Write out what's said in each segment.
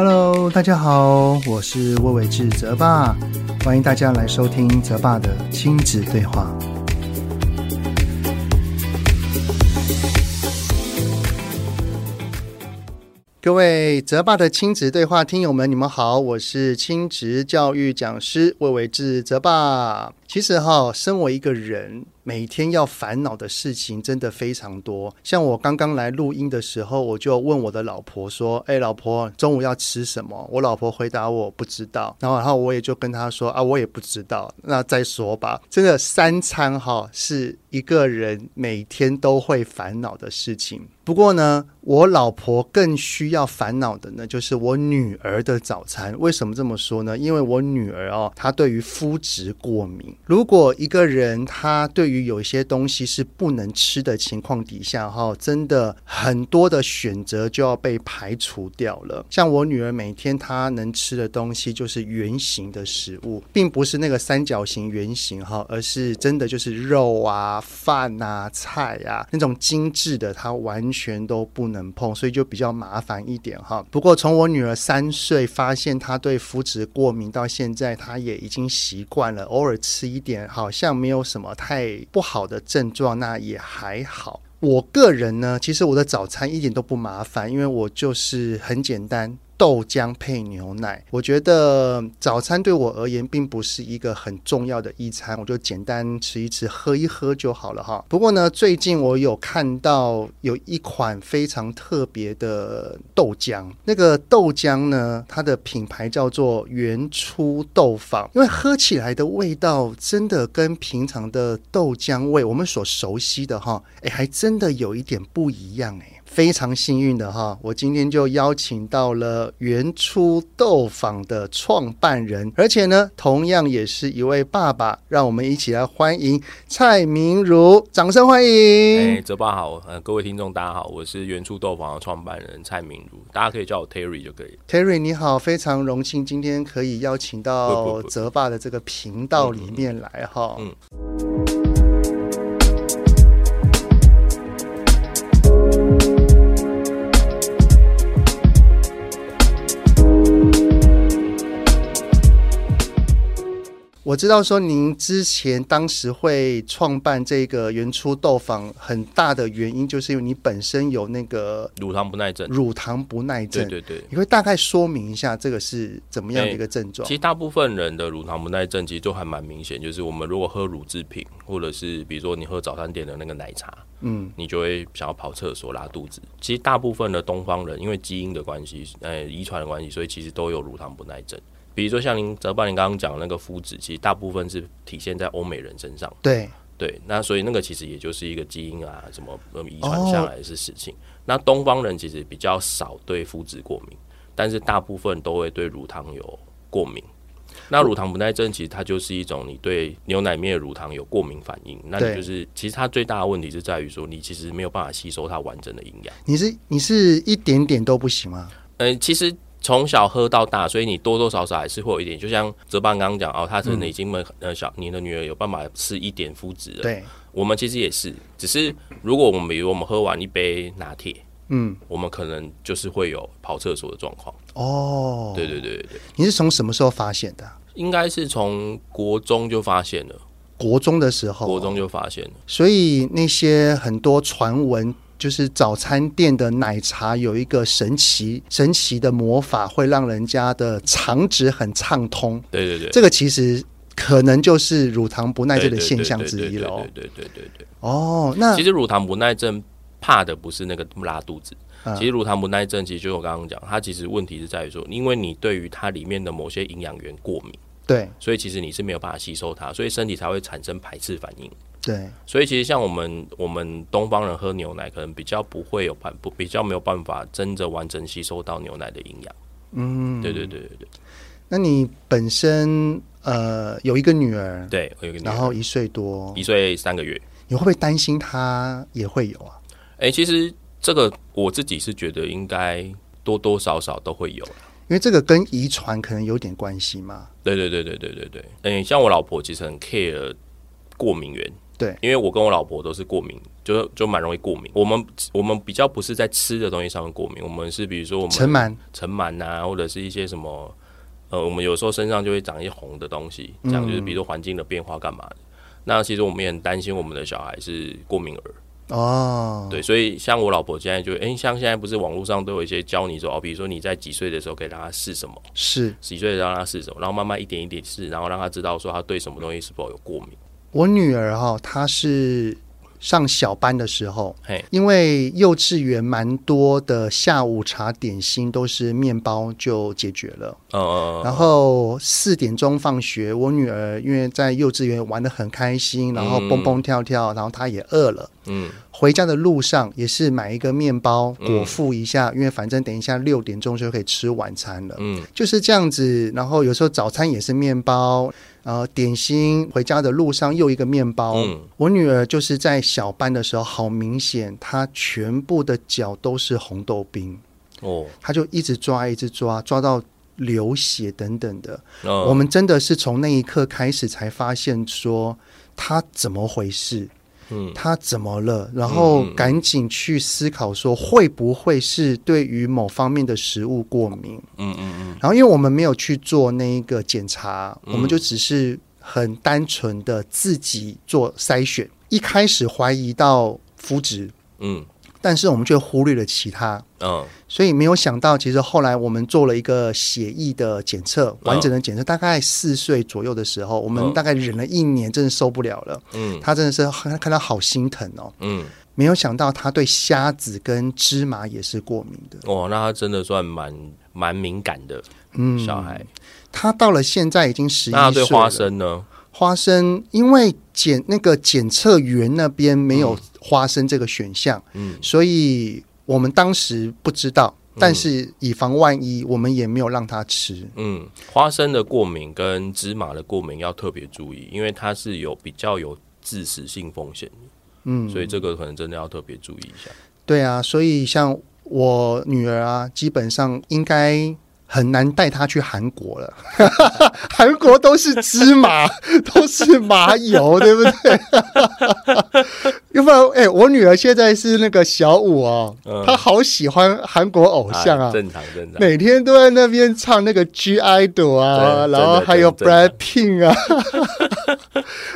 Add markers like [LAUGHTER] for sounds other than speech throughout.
Hello，大家好，我是魏伟志泽爸，欢迎大家来收听泽爸的亲子对话。各位泽爸的亲子对话听友们，你们好，我是亲职教育讲师魏伟志泽爸。其实哈，身为一个人，每天要烦恼的事情真的非常多。像我刚刚来录音的时候，我就问我的老婆说：“哎，老婆，中午要吃什么？”我老婆回答我不知道。然后，然后我也就跟她说：“啊，我也不知道。”那再说吧。这个三餐哈，是一个人每天都会烦恼的事情。不过呢，我老婆更需要烦恼的呢，就是我女儿的早餐。为什么这么说呢？因为我女儿哦，她对于麸质过敏。如果一个人他对于有一些东西是不能吃的情况底下，哈，真的很多的选择就要被排除掉了。像我女儿每天她能吃的东西就是圆形的食物，并不是那个三角形圆形哈，而是真的就是肉啊、饭啊、菜啊那种精致的，她完全都不能碰，所以就比较麻烦一点哈。不过从我女儿三岁发现她对麸质过敏到现在，她也已经习惯了，偶尔吃一。点好像没有什么太不好的症状，那也还好。我个人呢，其实我的早餐一点都不麻烦，因为我就是很简单。豆浆配牛奶，我觉得早餐对我而言并不是一个很重要的一餐，我就简单吃一吃，喝一喝就好了哈。不过呢，最近我有看到有一款非常特别的豆浆，那个豆浆呢，它的品牌叫做原初豆坊，因为喝起来的味道真的跟平常的豆浆味，我们所熟悉的哈，哎，还真的有一点不一样哎。非常幸运的哈，我今天就邀请到了原初豆坊的创办人，而且呢，同样也是一位爸爸，让我们一起来欢迎蔡明如，掌声欢迎！哎，泽爸好，呃，各位听众大家好，我是原初豆坊的创办人蔡明如，大家可以叫我 Terry 就可以。Terry 你好，非常荣幸今天可以邀请到泽爸的这个频道里面来哈。嗯。嗯我知道说您之前当时会创办这个原初豆坊，很大的原因就是因为你本身有那个乳糖不耐症。乳糖不耐症，对对对，你会大概说明一下这个是怎么样的一个症状？其实大部分人的乳糖不耐症其实都还蛮明显，就是我们如果喝乳制品，或者是比如说你喝早餐店的那个奶茶，嗯，你就会想要跑厕所拉肚子。其实大部分的东方人因为基因的关系，呃，遗传的关系，所以其实都有乳糖不耐症。比如说像您泽爸，您刚刚讲的那个肤质，其实大部分是体现在欧美人身上。对对，那所以那个其实也就是一个基因啊，什么遗传下来的是事情。哦、那东方人其实比较少对肤质过敏，但是大部分都会对乳糖有过敏。那乳糖不耐症其实它就是一种你对牛奶里面的乳糖有过敏反应。那你就是其实它最大的问题是在于说，你其实没有办法吸收它完整的营养。你是你是一点点都不行吗？嗯、呃，其实。从小喝到大，所以你多多少少还是会有一点。就像哲爸刚刚讲哦，他真的已经呃小，你的女儿有办法吃一点麸质了。对，我们其实也是，只是如果我们比如我们喝完一杯拿铁，嗯，我们可能就是会有跑厕所的状况。哦，对对对对对。你是从什么时候发现的？应该是从国中就发现了。国中的时候，国中就发现了。所以那些很多传闻。就是早餐店的奶茶有一个神奇神奇的魔法，会让人家的肠子很畅通。对对对，这个其实可能就是乳糖不耐症的现象之一了。对对对对对。哦，那其实乳糖不耐症怕的不是那个拉肚子，其实乳糖不耐症其实就我刚刚讲，它其实问题是在于说，因为你对于它里面的某些营养源过敏，对，所以其实你是没有办法吸收它，所以身体才会产生排斥反应。对，所以其实像我们我们东方人喝牛奶，可能比较不会有办不比较没有办法真的完整吸收到牛奶的营养。嗯，对对对对对。那你本身呃有一个女儿，对，我有个女儿，然后一岁多，一岁三个月，你会不会担心她也会有啊？哎、欸，其实这个我自己是觉得应该多多少少都会有，因为这个跟遗传可能有点关系嘛。对对对对对对对。嗯、欸，像我老婆其实很 care 过敏源。对，因为我跟我老婆都是过敏，就就蛮容易过敏。我们我们比较不是在吃的东西上面过敏，我们是比如说我们尘螨、尘螨啊，或者是一些什么，呃，我们有时候身上就会长一些红的东西，这样就是比如说环境的变化干嘛的。嗯、那其实我们也很担心我们的小孩是过敏儿。哦，对，所以像我老婆现在就，哎，像现在不是网络上都有一些教你说，哦，比如说你在几岁的时候可以让他试什么，是几岁让他试什么，然后慢慢一点一点试，然后让他知道说他对什么东西是否有过敏。我女儿哈、哦，她是。上小班的时候，嘿因为幼稚园蛮多的下午茶点心都是面包就解决了。哦，哦，然后四点钟放学，我女儿因为在幼稚园玩的很开心，然后蹦蹦跳跳，然后她也饿了。嗯，回家的路上也是买一个面包果腹一下，因为反正等一下六点钟就可以吃晚餐了。嗯，就是这样子。然后有时候早餐也是面包。呃，点心回家的路上又一个面包。嗯，我女儿就是在小班的时候，好明显，她全部的脚都是红豆冰。哦，她就一直抓，一直抓，抓到流血等等的。哦，我们真的是从那一刻开始才发现说她怎么回事。嗯，他怎么了？然后赶紧去思考说，会不会是对于某方面的食物过敏？嗯嗯嗯。然后，因为我们没有去做那一个检查，嗯、我们就只是很单纯的自己做筛选。一开始怀疑到肤质，嗯。但是我们却忽略了其他，嗯，所以没有想到，其实后来我们做了一个血液的检测，完整的检测，大概四岁左右的时候，我们大概忍了一年，真的受不了了，嗯，他真的是看到好心疼哦，嗯，没有想到他对虾子跟芝麻也是过敏的，哦，那他真的算蛮蛮敏感的，嗯，小孩，他到了现在已经十一岁了，那他对花生呢？花生，因为检那个检测员那边没有花生这个选项，嗯，所以我们当时不知道，嗯、但是以防万一，我们也没有让他吃。嗯，花生的过敏跟芝麻的过敏要特别注意，因为它是有比较有致死性风险，嗯，所以这个可能真的要特别注意一下。对啊，所以像我女儿啊，基本上应该。很难带他去韩国了，[LAUGHS] 韩国都是芝麻，[LAUGHS] 都是麻油，[LAUGHS] 对不对？要不然，哎、欸，我女儿现在是那个小五哦，嗯、她好喜欢韩国偶像啊，正常正常，每天都在那边唱那个 G IDOL 啊，然后还有 Brad Pink 啊，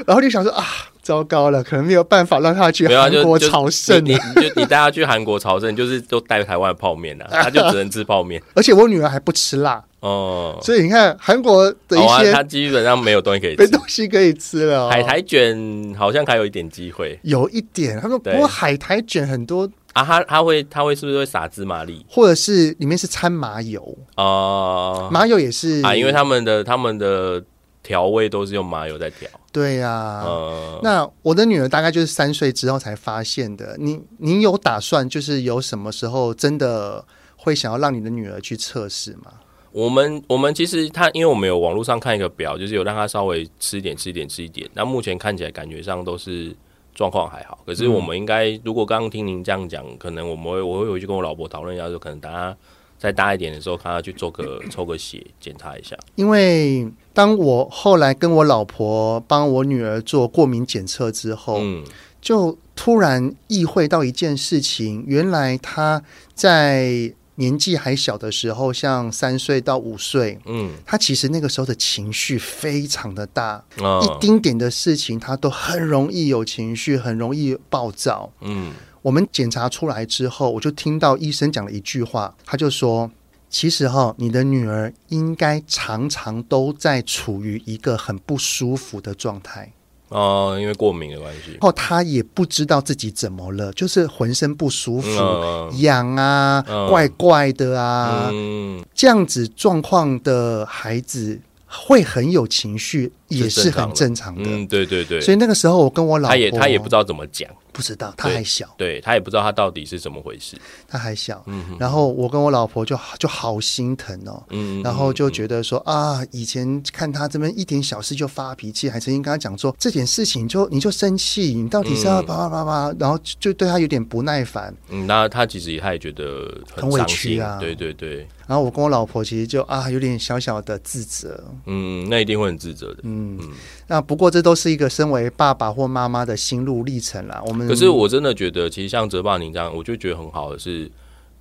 然后就想说啊。糟糕了，可能没有办法让他去韩国朝圣。你你就你带他去韩国朝圣，就是都带台湾泡面啊，[LAUGHS] 他就只能吃泡面。而且我女儿还不吃辣哦，所以你看韩国的一些，他基本上没有东西可以吃，没东西可以吃了。海苔卷好像还有一点机会，有一点。他说不过海苔卷很多啊，他他会他会是不是会撒芝麻粒，或者是里面是掺麻油哦，麻油也是啊，因为他们的他们的调味都是用麻油在调。对呀、啊，呃、那我的女儿大概就是三岁之后才发现的。你你有打算就是有什么时候真的会想要让你的女儿去测试吗？我们我们其实她，因为我们有网络上看一个表，就是有让她稍微吃一点吃一点吃一点。那目前看起来感觉上都是状况还好。可是我们应该，嗯、如果刚刚听您这样讲，可能我们会我会回去跟我老婆讨论一下，就可能大家。再大一点的时候，看他去做个 [CLEARS THROAT] 抽个血检查一下。因为当我后来跟我老婆帮我女儿做过敏检测之后，嗯，就突然意会到一件事情：原来她在年纪还小的时候，像三岁到五岁，嗯，她其实那个时候的情绪非常的大，哦、一丁点的事情她都很容易有情绪，很容易暴躁，嗯。我们检查出来之后，我就听到医生讲了一句话，他就说：“其实哈，你的女儿应该常常都在处于一个很不舒服的状态哦，因为过敏的关系。”然后她也不知道自己怎么了，就是浑身不舒服、嗯、痒啊、嗯、怪怪的啊，嗯、这样子状况的孩子会很有情绪，也是很正常的。嗯，对对对。所以那个时候，我跟我老婆，他也他也不知道怎么讲。不知道，他还小，对，对他也不知道他到底是怎么回事，他还小。嗯，然后我跟我老婆就就好心疼哦，嗯，然后就觉得说啊，以前看他这边一点小事就发脾气，还曾经跟他讲说这点事情就你就生气，你到底是要叭叭叭叭，然后就对他有点不耐烦。嗯，那他其实他也觉得很，很委屈啊，对对对。然后我跟我老婆其实就啊有点小小的自责，嗯，那一定会很自责的，嗯。嗯，那不过这都是一个身为爸爸或妈妈的心路历程啦。我们可是我真的觉得，其实像泽爸您这样，我就觉得很好的是，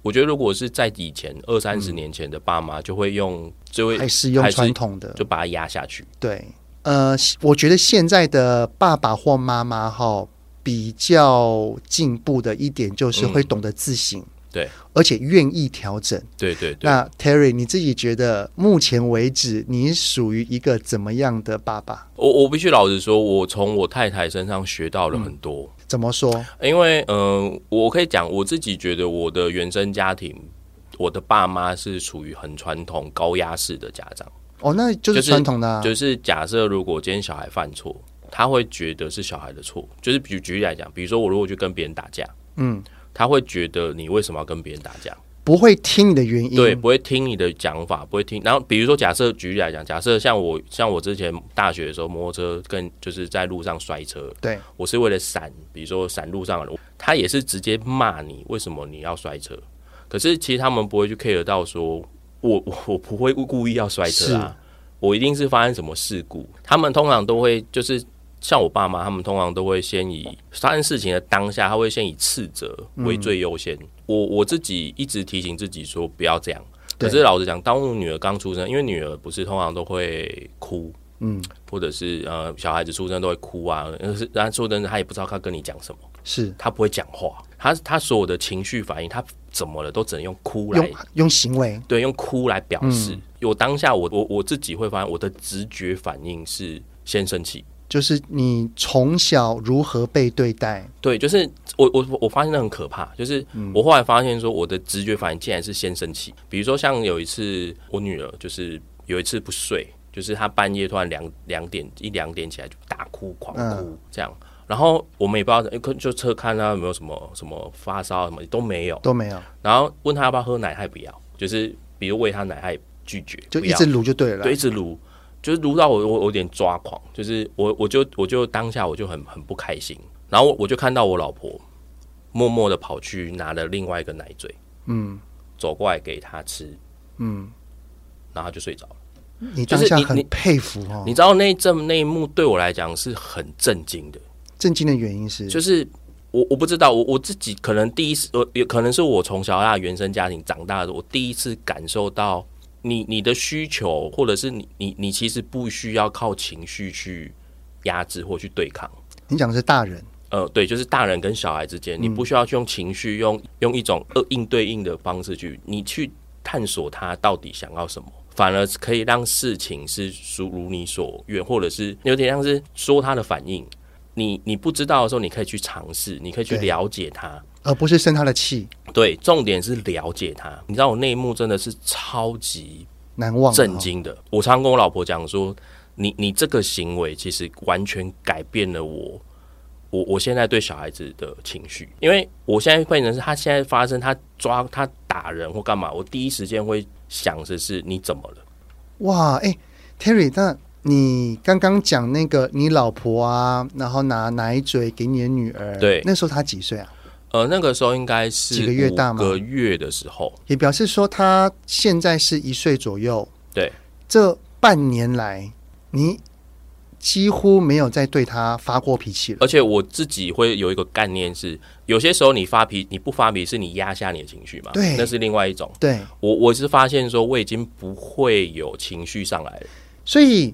我觉得如果是在以前二三十年前的爸妈，就会用就会还是用传统的，就把它压下去。对，呃，我觉得现在的爸爸或妈妈哈，比较进步的一点就是会懂得自省。嗯对，而且愿意调整。对对对。那 Terry，你自己觉得目前为止，你属于一个怎么样的爸爸？我我必须老实说，我从我太太身上学到了很多。嗯、怎么说？因为嗯、呃，我可以讲我自己觉得我的原生家庭，我的爸妈是属于很传统、高压式的家长。哦，那就是传统的、啊就是。就是假设如果今天小孩犯错，他会觉得是小孩的错。就是比举例来讲，比如说我如果去跟别人打架，嗯。他会觉得你为什么要跟别人打架？不会听你的原因，对，不会听你的讲法，不会听。然后比如说，假设举例来讲，假设像我，像我之前大学的时候，摩托车跟就是在路上摔车，对，我是为了闪，比如说闪路上的人，他也是直接骂你，为什么你要摔车？可是其实他们不会去 care 到说，我我 [LAUGHS] 我不会故意要摔车啊，我一定是发生什么事故。他们通常都会就是。像我爸妈，他们通常都会先以发生事情的当下，他会先以斥责为最优先。嗯、我我自己一直提醒自己说不要这样。可是老实讲，当我女儿刚出生，因为女儿不是通常都会哭，嗯，或者是呃小孩子出生都会哭啊，是然后说真的，他也不知道他跟你讲什么，是他不会讲话，他他所有的情绪反应，他怎么了都只能用哭来用，用行为，对，用哭来表示。我、嗯、当下我我我自己会发现，我的直觉反应是先生气。就是你从小如何被对待？对，就是我我我发现那很可怕。就是我后来发现说，我的直觉反应竟然是先生气。比如说，像有一次我女儿就是有一次不睡，就是她半夜突然两两点一两点起来就大哭狂哭这样。嗯、然后我们也不知道，就测看她有没有什么什么发烧什么都没有都没有。然后问她要不要喝奶，她也不要。就是比如喂她奶，她也拒绝，就一直撸就对了，对，一直撸。就是撸到我，我有点抓狂，就是我，我就，我就当下我就很很不开心，然后我就看到我老婆默默的跑去拿了另外一个奶嘴，嗯，走过来给他吃，嗯，然后就睡着了。你当下很佩服哦，你知道那一阵那一幕对我来讲是很震惊的。震惊的原因是，就是我我不知道，我我自己可能第一次，我，也可能是我从小到大原生家庭长大的，我第一次感受到。你你的需求，或者是你你你其实不需要靠情绪去压制或去对抗。你讲的是大人，呃，对，就是大人跟小孩之间，嗯、你不需要去用情绪，用用一种呃应对应的方式去，你去探索他到底想要什么，反而可以让事情是如如你所愿，或者是有点像是说他的反应。你你不知道的时候，你可以去尝试，你可以去了解他。而不是生他的气，对，重点是了解他。你知道我那一幕真的是超级难忘、震惊的。我常跟我老婆讲说，你你这个行为其实完全改变了我，我我现在对小孩子的情绪。因为我现在变成是他现在发生他抓他打人或干嘛，我第一时间会想的是你怎么了？哇，哎、欸，Terry，那你刚刚讲那个你老婆啊，然后拿奶嘴给你的女儿，对，那时候她几岁啊？呃，那个时候应该是几个月大吗？个月的时候，也表示说他现在是一岁左右。对，这半年来你几乎没有再对他发过脾气了。而且我自己会有一个概念是，有些时候你发脾，你不发脾，是你压下你的情绪嘛？对，那是另外一种。对，我我是发现说，我已经不会有情绪上来了。所以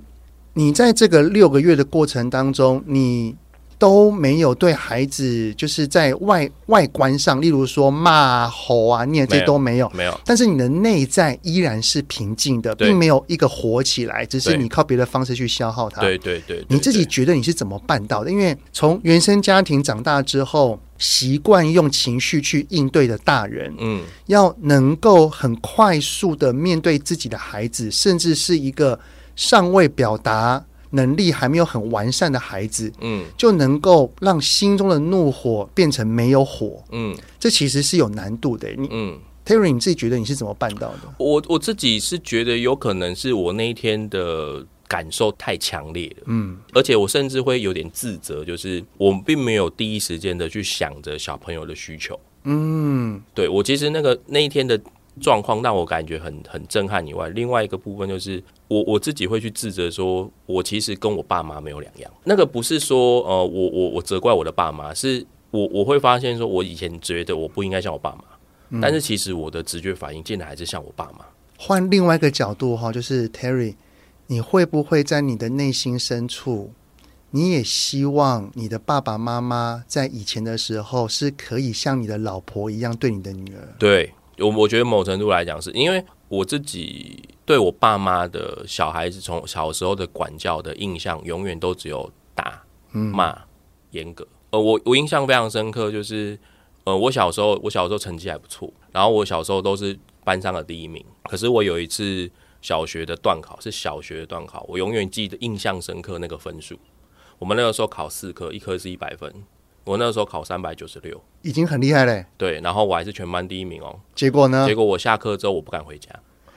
你在这个六个月的过程当中，你。都没有对孩子，就是在外外观上，例如说骂、吼啊、念，这都没有，没有。但是你的内在依然是平静的，并没有一个火起来，只是你靠别的方式去消耗它。对对对，对，你自己觉得你是怎么办到的？因为从原生家庭长大之后，习惯用情绪去应对的大人，嗯，要能够很快速的面对自己的孩子，甚至是一个尚未表达。能力还没有很完善的孩子，嗯，就能够让心中的怒火变成没有火，嗯，这其实是有难度的。你，嗯，Terry，你自己觉得你是怎么办到的？我我自己是觉得有可能是我那一天的感受太强烈了，嗯，而且我甚至会有点自责，就是我并没有第一时间的去想着小朋友的需求，嗯，对，我其实那个那一天的状况让我感觉很很震撼以外，另外一个部分就是我我自己会去自责，说我其实跟我爸妈没有两样。那个不是说呃，我我我责怪我的爸妈，是我我会发现说，我以前觉得我不应该像我爸妈，嗯、但是其实我的直觉反应竟然还是像我爸妈。换另外一个角度哈，就是 Terry，你会不会在你的内心深处，你也希望你的爸爸妈妈在以前的时候是可以像你的老婆一样对你的女儿？对。我我觉得某程度来讲，是因为我自己对我爸妈的小孩子从小时候的管教的印象，永远都只有打、骂、严格。呃，我我印象非常深刻，就是呃，我小时候我小时候成绩还不错，然后我小时候都是班上的第一名。可是我有一次小学的段考，是小学的段考，我永远记得印象深刻那个分数。我们那个时候考四科，一科是一百分。我那时候考三百九十六，已经很厉害嘞。对，然后我还是全班第一名哦。结果呢？结果我下课之后我不敢回家，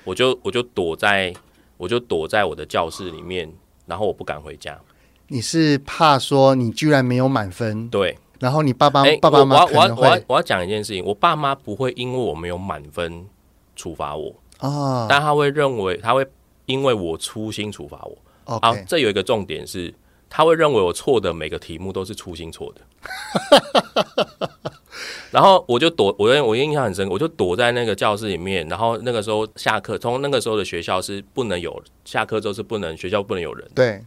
我就我就躲在我就躲在我的教室里面，然后我不敢回家。你是怕说你居然没有满分？对。然后你爸爸、欸、爸爸妈妈我要我要我要讲一件事情，我爸妈不会因为我没有满分处罚我啊，哦、但他会认为他会因为我粗心处罚我。好这有一个重点是。他会认为我错的每个题目都是粗心错的，[LAUGHS] 然后我就躲，我我印象很深，我就躲在那个教室里面。然后那个时候下课，从那个时候的学校是不能有下课之后是不能学校不能有人，对，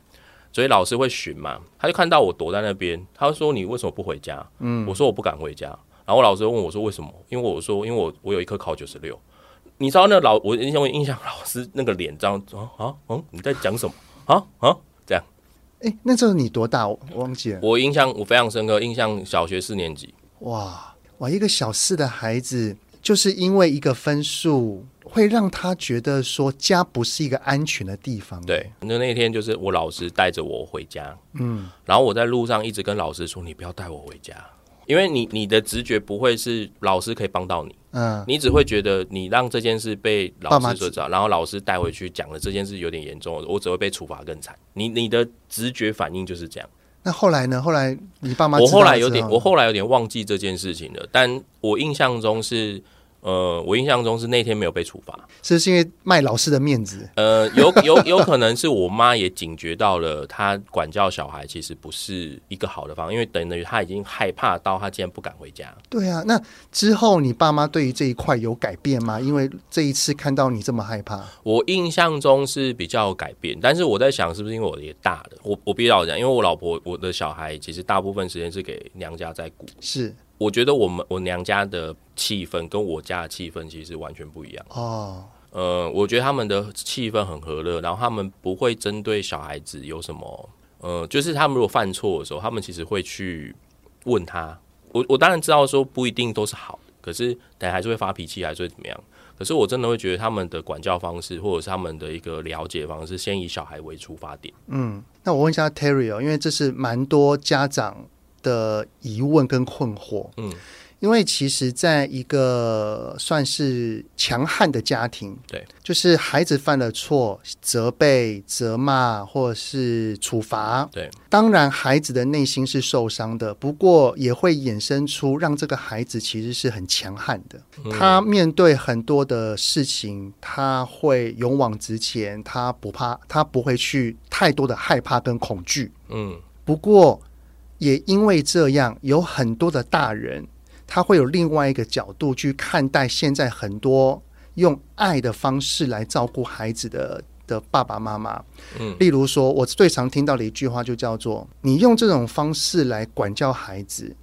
所以老师会巡嘛。他就看到我躲在那边，他就说：“你为什么不回家？”嗯，我说：“我不敢回家。”然后我老师问我说：“为什么？”因为我说：“因为我我有一科考九十六。”你知道那老我印象我印象老师那个脸这样啊啊嗯，你在讲什么啊啊。哎，那时候你多大？我忘记了。我印象我非常深刻，印象小学四年级。哇哇，一个小四的孩子，就是因为一个分数，会让他觉得说家不是一个安全的地方。对，那那天就是我老师带着我回家，嗯，然后我在路上一直跟老师说：“你不要带我回家。”因为你你的直觉不会是老师可以帮到你，嗯，你只会觉得你让这件事被老师所知道，然后老师带回去讲了这件事有点严重，我只会被处罚更惨。你你的直觉反应就是这样。那后来呢？后来你爸妈，我后来有点，我后来有点忘记这件事情了，但我印象中是。呃，我印象中是那天没有被处罚，是是因为卖老师的面子。呃，有 [LAUGHS] 有有可能是我妈也警觉到了，她管教小孩其实不是一个好的方法，因为等于她已经害怕到她竟然不敢回家。对啊，那之后你爸妈对于这一块有改变吗？因为这一次看到你这么害怕，我印象中是比较有改变，但是我在想是不是因为我也大了，我我必须要讲，因为我老婆我的小孩其实大部分时间是给娘家在顾，是。我觉得我们我娘家的气氛跟我家的气氛其实完全不一样哦。呃，我觉得他们的气氛很和乐，然后他们不会针对小孩子有什么，呃，就是他们如果犯错的时候，他们其实会去问他。我我当然知道说不一定都是好的，可是但还是会发脾气，还是会怎么样。可是我真的会觉得他们的管教方式，或者是他们的一个了解方式，先以小孩为出发点。嗯，那我问一下 Terry 哦，因为这是蛮多家长的疑问跟困惑，嗯，因为其实在一个算是强悍的家庭，对，就是孩子犯了错，责备、责骂或者是处罚，对，当然孩子的内心是受伤的，不过也会衍生出让这个孩子其实是很强悍的，嗯，他面对很多的事情，他会勇往直前，他不怕，他不会去太多的害怕跟恐惧，嗯，不过。也因为这样，有很多的大人，他会有另外一个角度去看待现在很多用爱的方式来照顾孩子的的爸爸妈妈。嗯，例如说，我最常听到的一句话就叫做：“你用这种方式来管教孩子，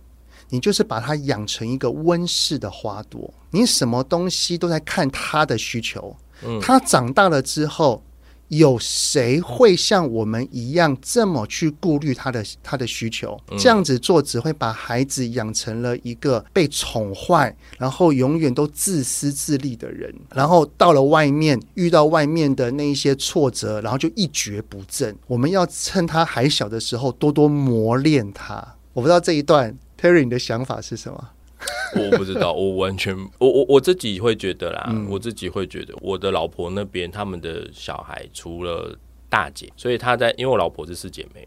你就是把他养成一个温室的花朵，你什么东西都在看他的需求。嗯，他长大了之后。”有谁会像我们一样这么去顾虑他的他的需求？这样子做只会把孩子养成了一个被宠坏，然后永远都自私自利的人。然后到了外面，遇到外面的那一些挫折，然后就一蹶不振。我们要趁他还小的时候多多磨练他。我不知道这一段 Terry 你的想法是什么？[LAUGHS] 我不知道，我完全，我我我自己会觉得啦，嗯、我自己会觉得，我的老婆那边他们的小孩除了大姐，所以他在，因为我老婆是四姐妹，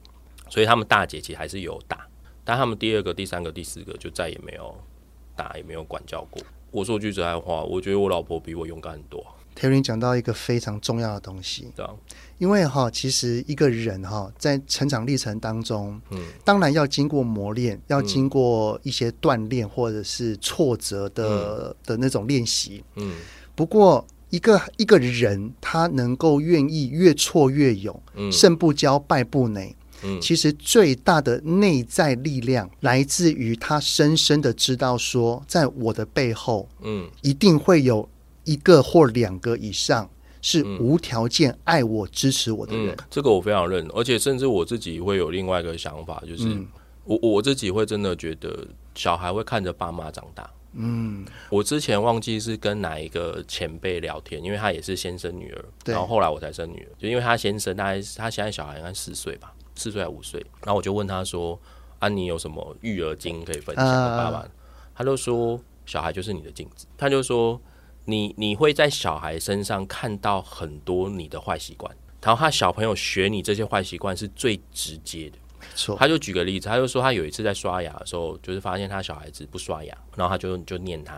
所以他们大姐其实还是有打，但他们第二个、第三个、第四个就再也没有打，也没有管教过。我说句实在话，我觉得我老婆比我勇敢很多。Terry 讲到一个非常重要的东西，因为哈，其实一个人哈，在成长历程当中，嗯，当然要经过磨练，要经过一些锻炼或者是挫折的、嗯、的那种练习，嗯。不过，一个一个人他能够愿意越挫越勇，嗯，胜不骄，败不馁。嗯，其实最大的内在力量来自于他深深的知道说，在我的背后，嗯，一定会有一个或两个以上是无条件爱我、支持我的人。嗯，这个我非常认，而且甚至我自己会有另外一个想法，就是我我自己会真的觉得小孩会看着爸妈长大。嗯，我之前忘记是跟哪一个前辈聊天，因为他也是先生女儿，然后后来我才生女儿，就因为他先生大概他现在小孩应该四岁吧。四岁还五岁，然后我就问他说：“啊，你有什么育儿经可以分享？”爸爸，他就说：“小孩就是你的镜子。”他就说：“你你会在小孩身上看到很多你的坏习惯，然后他小朋友学你这些坏习惯是最直接的。”没错，他就举个例子，他就说他有一次在刷牙的时候，就是发现他小孩子不刷牙，然后他就就念他，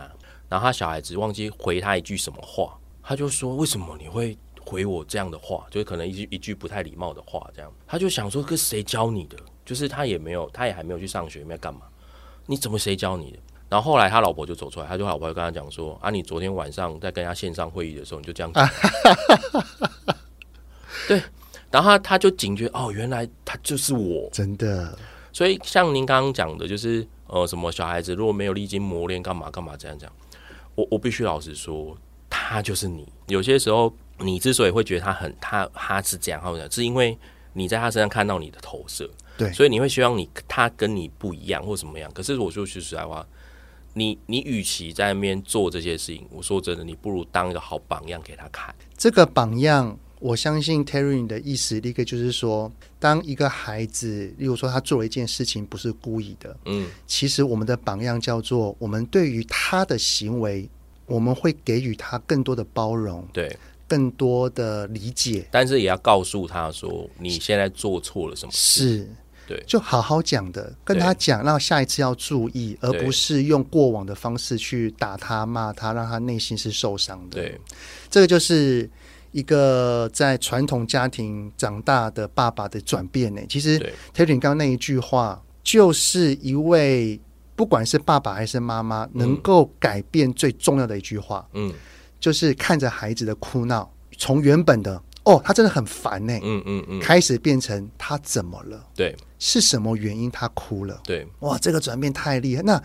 然后他小孩子忘记回他一句什么话，他就说：“为什么你会？”回我这样的话，就是可能一句一句不太礼貌的话，这样他就想说，跟谁教你的？就是他也没有，他也还没有去上学，没有干嘛？你怎么谁教你的？然后后来他老婆就走出来，他就老婆就跟他讲说：“啊，你昨天晚上在跟他线上会议的时候，你就这样讲。[LAUGHS] ”对，然后他他就警觉哦，原来他就是我，真的。所以像您刚刚讲的，就是呃，什么小孩子如果没有历经磨练，干嘛干嘛这样讲，我我必须老实说，他就是你。有些时候。你之所以会觉得他很他他是这样，或者是因为你在他身上看到你的投射，对，所以你会希望你他跟你不一样或怎么样。可是我说句实在话，你你与其在那边做这些事情，我说真的，你不如当一个好榜样给他看。这个榜样，我相信 Terry 的意思，一个就是说，当一个孩子，例如说他做了一件事情不是故意的，嗯，其实我们的榜样叫做我们对于他的行为，我们会给予他更多的包容，对。更多的理解，但是也要告诉他说，你现在做错了什么事？是，对，就好好讲的，跟他讲，然后下一次要注意，而不是用过往的方式去打他、骂他，让他内心是受伤的。对，这个就是一个在传统家庭长大的爸爸的转变呢。其实，Terry 刚刚那一句话，就是一位不管是爸爸还是妈妈，能够改变最重要的一句话。嗯。就是看着孩子的哭闹，从原本的哦，他真的很烦呢，嗯嗯嗯，开始变成他怎么了？对，是什么原因他哭了？对，哇，这个转变太厉害。那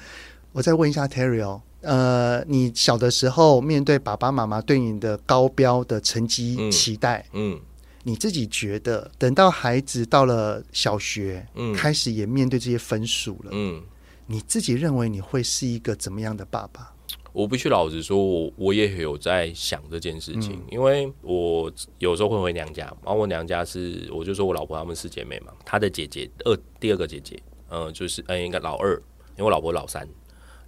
我再问一下 Terry 哦，呃，你小的时候面对爸爸妈妈对你的高标的成绩期待，嗯，嗯，你自己觉得等到孩子到了小学，嗯，开始也面对这些分数了，嗯，你自己认为你会是一个怎么样的爸爸？我必须老实说，我我也有在想这件事情，嗯、因为我有时候会回娘家，然后我娘家是，我就说我老婆她们四姐妹嘛，她的姐姐二第二个姐姐，嗯、呃，就是嗯应该老二，因为我老婆老三，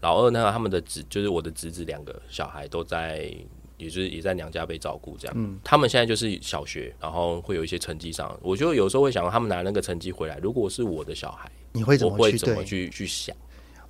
老二呢，他们的侄就是我的侄子两个小孩都在，也就是也在娘家被照顾这样，嗯，他们现在就是小学，然后会有一些成绩上，我就有时候会想，他们拿那个成绩回来，如果是我的小孩，你会怎么去我会怎么去去想？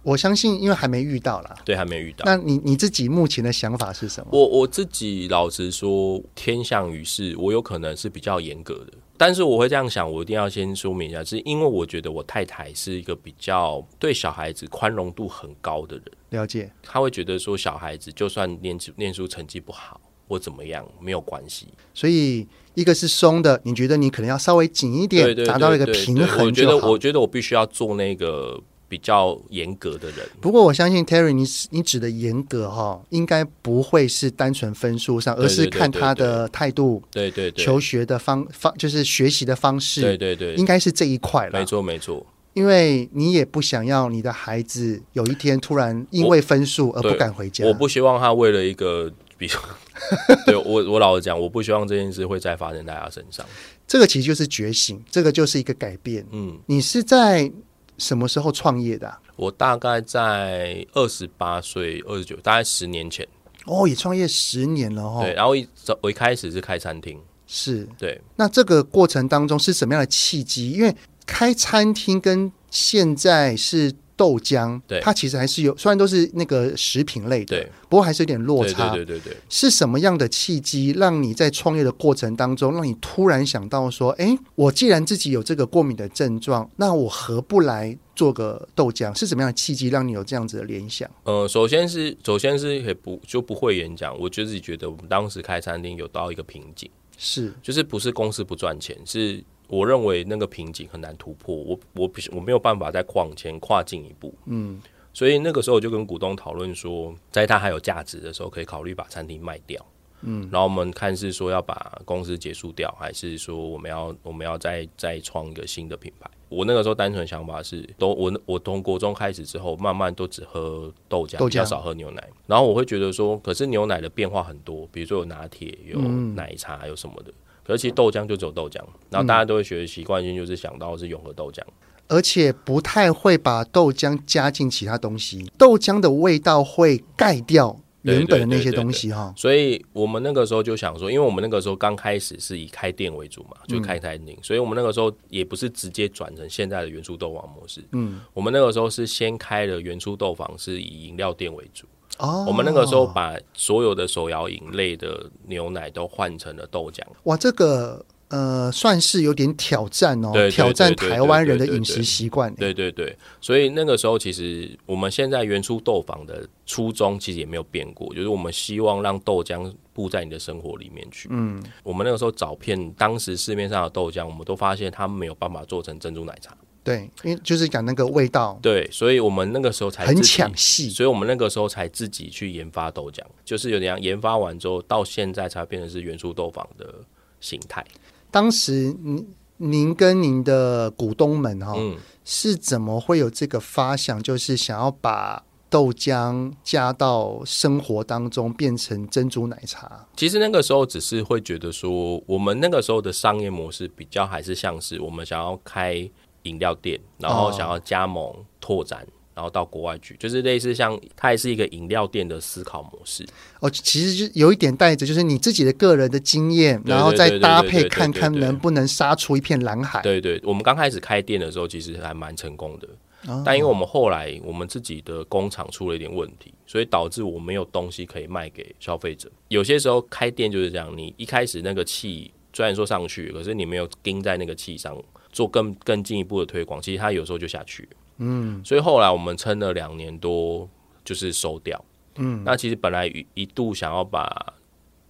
我相信，因为还没遇到啦。对，还没遇到。那你你自己目前的想法是什么？我我自己老实说，偏向于是，我有可能是比较严格的，但是我会这样想，我一定要先说明一下，是因为我觉得我太太是一个比较对小孩子宽容度很高的人。了解，他会觉得说，小孩子就算念念书成绩不好或怎么样，没有关系。所以一个是松的，你觉得你可能要稍微紧一点，达到一个平衡。我觉得，我觉得我必须要做那个。比较严格的人，不过我相信 Terry，你你指的严格哈，应该不会是单纯分数上，而是看他的态度，对对对，求学的方方就是学习的方式，对对对，应该是这一块了。没错没错，因为你也不想要你的孩子有一天突然因为分数而不敢回家，我，我不希望他为了一个比较，[LAUGHS] 对我我老实讲，我不希望这件事会再发生在他身上。这个其实就是觉醒，这个就是一个改变。嗯，你是在。什么时候创业的啊？我大概在二十八岁、二十九，大概十年前。哦，也创业十年了哦。对，然后一我一开始是开餐厅，是对。那这个过程当中是什么样的契机？因为开餐厅跟现在是豆浆，对它其实还是有，虽然都是那个食品类的，对，不过还是有点落差。对对对对对，是什么样的契机让你在创业的过程当中，让你突然想到说，哎，我既然自己有这个过敏的症状，那我何不来做个豆浆？是什么样的契机让你有这样子的联想？呃，首先是首先是也不就不会演讲，我就自己觉得我们当时开餐厅有到一个瓶颈，是就是不是公司不赚钱，是。我认为那个瓶颈很难突破，我我我没有办法再往前跨进一步，嗯，所以那个时候我就跟股东讨论说，在它还有价值的时候，可以考虑把餐厅卖掉，嗯，然后我们看是说要把公司结束掉，还是说我们要我们要再再创一个新的品牌。我那个时候单纯想法是，都我我从国中开始之后，慢慢都只喝豆浆，豆浆。比较少喝牛奶，然后我会觉得说，可是牛奶的变化很多，比如说有拿铁、有奶茶、有什么的。嗯可是其实豆浆就只有豆浆，然后大家都会学习惯性，就是想到是永和豆浆，而且不太会把豆浆加进其他东西，豆浆的味道会盖掉原本的那些东西哈。所以我们那个时候就想说，因为我们那个时候刚开始是以开店为主嘛，就开餐厅，所以我们那个时候也不是直接转成现在的元初豆坊模式。嗯，我们那个时候是先开了元初豆坊，是以饮料店为主。哦。我们那个时候把所有的手摇饮类的牛奶都换成了豆浆。哇这个呃算是有点挑战哦挑战台湾人的饮食习惯对对对。所以那个时候其实我们现在原初豆坊的初衷其实也没有变过就是我们希望让豆浆布在你的生活里面去。嗯。我们那个时候找片当时市面上的豆浆我们都发现他们没有办法做成珍珠奶茶。对，因为就是讲那个味道。对，所以我们那个时候才很抢戏，所以我们那个时候才自己去研发豆浆，就是有点研发完之后，到现在才变成是元素豆坊的形态。当时您您跟您的股东们哈、哦嗯，是怎么会有这个发想，就是想要把豆浆加到生活当中，变成珍珠奶茶？其实那个时候只是会觉得说，我们那个时候的商业模式比较还是像是我们想要开。饮料店，然后想要加盟拓展，哦，然后到国外去，就是类似像它也是一个饮料店的思考模式。哦，其实就有一点带着，就是你自己的个人的经验，然后再搭配看看能不能杀出一片蓝海。对对，我们刚开始开店的时候，其实还蛮成功的，哦，但因为我们后来我们自己的工厂出了一点问题，所以导致我没有东西可以卖给消费者。有些时候开店就是这样，你一开始那个气虽然说上去，可是你没有盯在那个气上。做更更进一步的推广，其实它有时候就下去，嗯，所以后来我们撑了两年多，就是收掉，嗯，那其实本来一一度想要把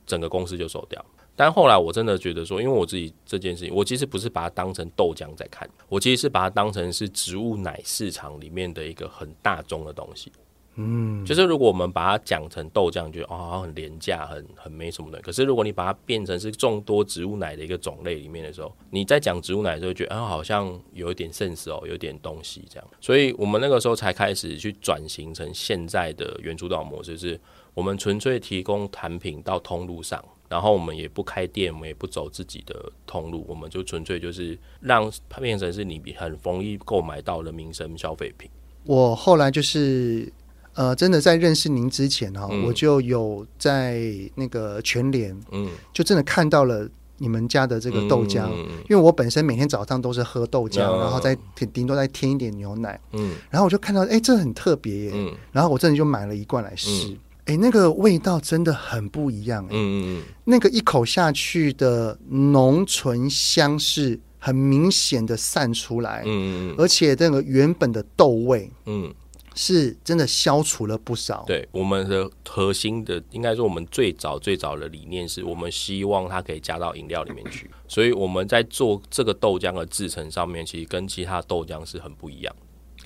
整个公司就收掉，但后来我真的觉得说，因为我自己这件事情，我其实不是把它当成豆浆在看，我其实是把它当成是植物奶市场里面的一个很大众的东西。嗯，就是如果我们把它讲成豆浆，觉得哦很廉价，很很没什么的。可是如果你把它变成是众多植物奶的一个种类里面的时候，你在讲植物奶的时候，觉得啊好像有一点 sense 哦，有点东西这样。所以我们那个时候才开始去转型成现在的原主导模式，是我们纯粹提供产品到通路上，然后我们也不开店，我们也不走自己的通路，我们就纯粹就是让它变成是你很容易购买到的民生消费品。我后来就是。呃，真的在认识您之前哈、哦嗯，我就有在那个全联，嗯，就真的看到了你们家的这个豆浆，嗯、因为我本身每天早上都是喝豆浆，嗯、然后再顶多再添一点牛奶，嗯，然后我就看到，哎，这很特别耶，嗯，然后我真的就买了一罐来试，哎、嗯，那个味道真的很不一样，嗯嗯，那个一口下去的浓醇香是很明显的散出来，嗯嗯，而且那个原本的豆味，嗯。是真的消除了不少。对，我们的核心的，应该说我们最早最早的理念是我们希望它可以加到饮料里面去，所以我们在做这个豆浆的制成上面，其实跟其他豆浆是很不一样。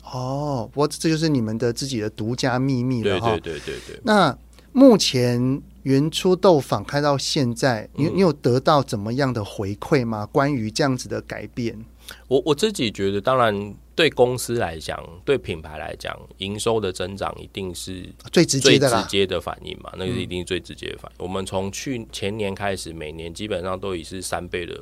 哦，不过这就是你们的自己的独家秘密了哈。对对对对对。那目前原初豆坊开到现在，你你有得到怎么样的回馈吗？关于这样子的改变？我我自己觉得，当然对公司来讲，对品牌来讲，营收的增长一定是最直接的、最直接的反应嘛，那个是一定是最直接的反应。我们从去前年开始，每年基本上都已是三倍的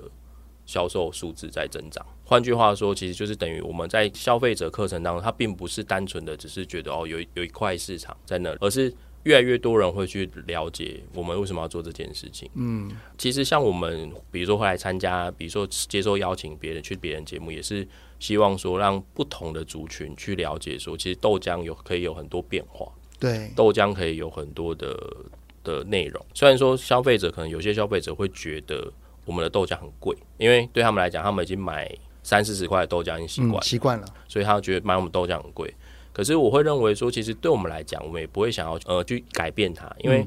销售数字在增长。换句话说，其实就是等于我们在消费者课程当中，它并不是单纯的只是觉得哦，有有一块市场在那，而是越来越多人会去了解我们为什么要做这件事情。嗯，其实像我们，比如说会来参加，比如说接受邀请别人去别人节目，也是希望说让不同的族群去了解说，其实豆浆有可以有很多变化。对，豆浆可以有很多的的内容。虽然说消费者可能有些消费者会觉得我们的豆浆很贵，因为对他们来讲，他们已经买三四十块的豆浆已经习惯习惯了，所以他觉得买我们豆浆很贵。可是我会认为说，其实对我们来讲，我们也不会想要呃去改变它，因为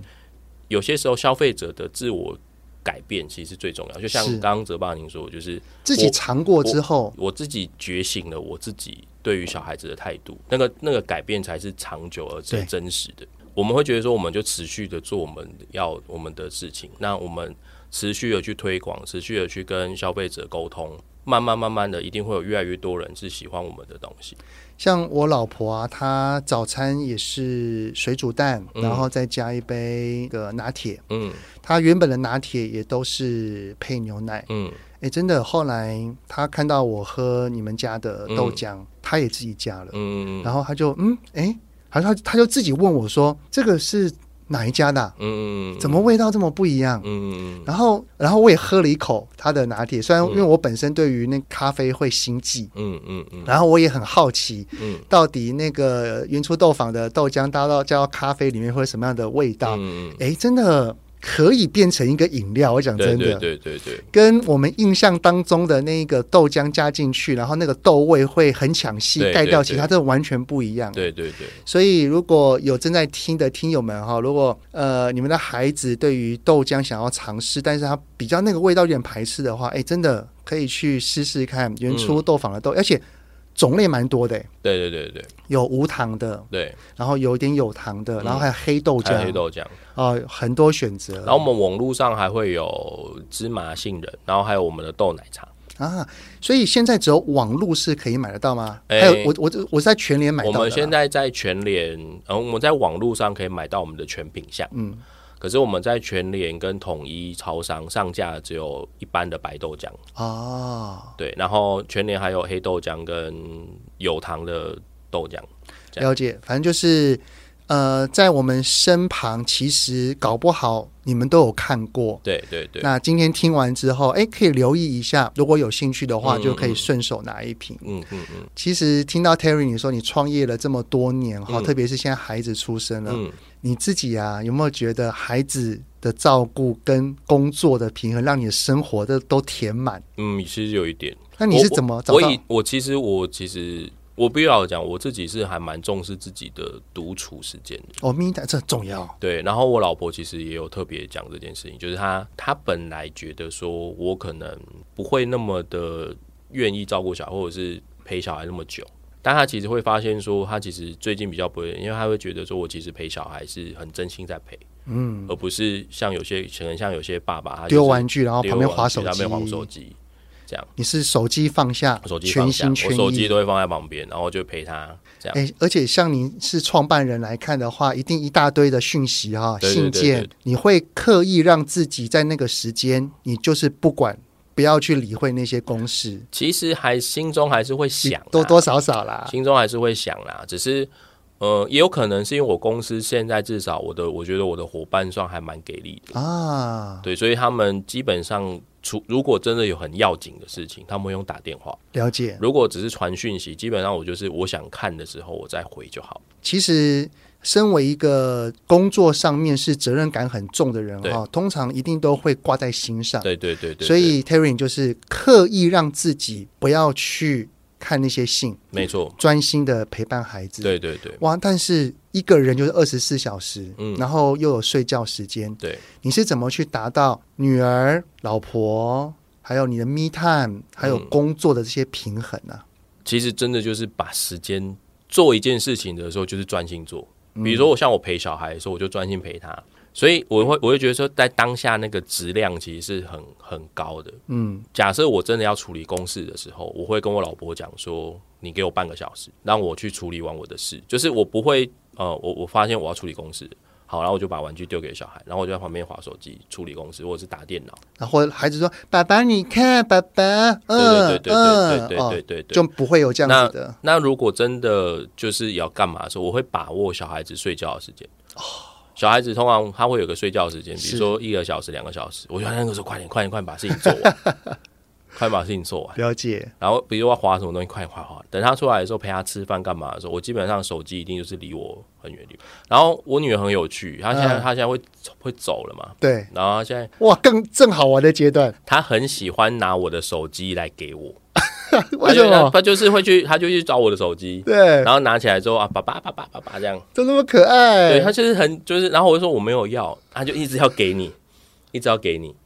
有些时候消费者的自我改变其实是最重要。就像刚刚泽爸您说，就是自己尝过之后我，我自己觉醒了我自己对于小孩子的态度，那个那个改变才是长久而且真实的。我们会觉得说，我们就持续的做我们要我们的事情，那我们持续的去推广，持续的去跟消费者沟通。慢慢慢慢的，一定会有越来越多人是喜欢我们的东西。像我老婆啊，她早餐也是水煮蛋，嗯、然后再加一杯个拿铁。嗯，她原本的拿铁也都是配牛奶。嗯，哎，真的，后来她看到我喝你们家的豆浆，她、嗯、也自己加了。嗯，然后她就嗯，哎，好像她就自己问我说：“这个是？”哪一家的、啊？嗯，怎么味道这么不一样？嗯，然后，然后我也喝了一口他的拿铁，虽然因为我本身对于那咖啡会心悸，嗯嗯嗯，然后我也很好奇，嗯，到底那个原初豆坊的豆浆搭到加到咖啡里面会什么样的味道？嗯，哎，真的。可以变成一个饮料，我讲真的，对对对对，跟我们印象当中的那个豆浆加进去，然后那个豆味会很抢戏盖掉其他，这完全不一样。对对对，所以如果有正在听的听友们哈，如果呃你们的孩子对于豆浆想要尝试，但是他比较那个味道有点排斥的话，哎，真的可以去试试看原初豆坊的豆，而且。种类蛮多的，对对对对，有无糖的，对，然后有一点有糖的，然后还有黑豆浆，黑豆浆，哦，很多选择。然后我们网络上还会有芝麻杏仁，然后还有我们的豆奶茶啊。所以现在只有网络是可以买得到吗？还有我我我是在全联买到的。我们现在在全联，然后我们在网络上可以买到我们的全品项，嗯。可是我们在全联跟统一超商上架只有一般的白豆浆哦，对，然后全联还有黑豆浆跟有糖的豆浆。了解，反正就是呃，在我们身旁，其实搞不好你们都有看过。对对对。那今天听完之后，哎，可以留意一下，如果有兴趣的话，就可以顺手拿一瓶。嗯嗯嗯。其实听到 Terry 你说你创业了这么多年哈，特别是现在孩子出生了。嗯你自己啊，有没有觉得孩子的照顾跟工作的平衡，让你的生活的都填满？嗯，其实有一点。那你是怎么找到？我我，我其实我其实我必须要讲，我自己是还蛮重视自己的独处时间的。哦，明白，这很重要。对，然后我老婆其实也有特别讲这件事情，就是她她本来觉得说我可能不会那么的愿意照顾小孩，或者是陪小孩那么久。但他其实会发现说，他其实最近比较不会，因为他会觉得说，我其实陪小孩是很真心在陪，嗯，而不是像有些可能像有些爸爸，他丢玩具然后旁边划手机，旁边划手机这样。你是手机放下，手机放下，我手机都会放在旁边，然后就陪他这样。哎，而且像您是创办人来看的话，一定一大堆的讯息哈，信件，你会刻意让自己在那个时间，你就是不管。不要去理会那些公式，其实还心中还是会想，多多少少啦，心中还是会想啦。只是，呃，也有可能是因为我公司现在至少我的，我觉得我的伙伴算还蛮给力的啊。对，所以他们基本上，除如果真的有很要紧的事情，他们会用打电话。了解。如果只是传讯息，基本上我就是我想看的时候我再回就好。其实。身为一个工作上面是责任感很重的人哈，通常一定都会挂在心上。对对对对。所以 Terry 就是刻意让自己不要去看那些信，没错，专心的陪伴孩子。对对对。哇，但是一个人就是二十四小时，嗯，然后又有睡觉时间。对，你是怎么去达到女儿、老婆，还有你的 me time，还有工作的这些平衡呢？其实真的就是把时间做一件事情的时候，就是专心做。比如说，我像我陪小孩的时候，我就专心陪他，所以我会我会觉得说，在当下那个质量其实是很很高的。嗯，假设我真的要处理公事的时候，我会跟我老婆讲说：“你给我半个小时，让我去处理完我的事。”就是我不会呃，我我发现我要处理公事，好，然后我就把玩具丢给小孩，然后我就在旁边划手机处理公司，或者是打电脑。然后孩子说：“爸爸，你看，爸爸。”嗯，对对对对对对对对对，就不会有这样子的。那如果真的就是要干嘛的时候，我会把握小孩子睡觉的时间。小孩子通常他会有个睡觉时间，比如说一个小时、两个小时，我觉得那个时候快点、快点、快点把事情做完。[LAUGHS] 快把事情做完，了解。然后，比如说滑什么东西，快快滑。等他出来的时候，陪他吃饭干嘛的时候，我基本上手机一定就是离我很远离。然后我女儿很有趣，她现在、嗯、她现在会会走了嘛？对。然后她现在哇，更正好玩的阶段。她很喜欢拿我的手机来给我，[LAUGHS] 为什么？她就是会去，她就去找我的手机。对。然后拿起来之后啊，爸爸爸爸爸爸这样，就那么可爱。对，她就是很就是，然后我就说我没有要，她就一直要给你，一直要给你。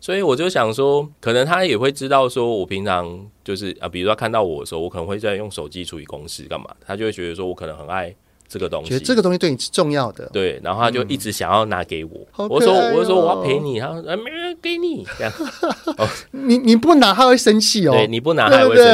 所以我就想说，可能他也会知道，说我平常就是啊，比如说看到我的时候，我可能会在用手机处理公事干嘛，他就会觉得说我可能很爱这个东西，觉得这个东西对你是重要的，对，然后他就一直想要拿给我。嗯、我说，我就说我要陪你，他说啊，没人给你这样。[LAUGHS] 哦，你你不拿他会生气哦，对，你不拿他也会生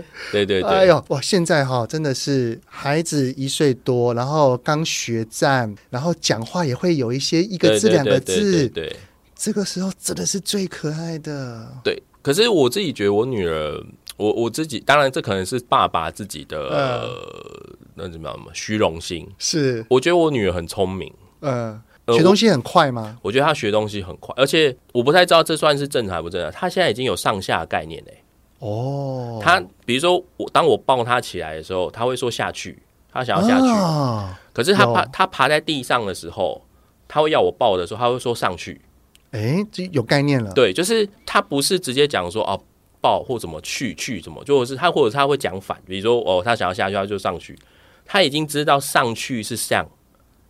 气，对对对。哎呦哇，现在哈真的是孩子一岁多，然后刚学站，然后讲话也会有一些一个字两个字，对，对，对，对，对。这个时候真的是最可爱的。对，可是我自己觉得我女儿，我我自己当然这可能是爸爸自己的、那怎么样嘛，虚荣心是。我觉得我女儿很聪明，嗯，学东西很快吗？我，我觉得她学东西很快，而且我不太知道这算是正常还不正常。她现在已经有上下概念嘞。哦，她比如说我当我抱她起来的时候，她会说下去，她想要下去。哦、可是她爬她爬在地上的时候，她会要我抱的时候，她会说上去。哎，这有概念了。对，就是他不是直接讲说哦，抱或怎么去去怎么，就是他或者他会讲反，比如说哦，他想要下去，他就上去。他已经知道上去是这样，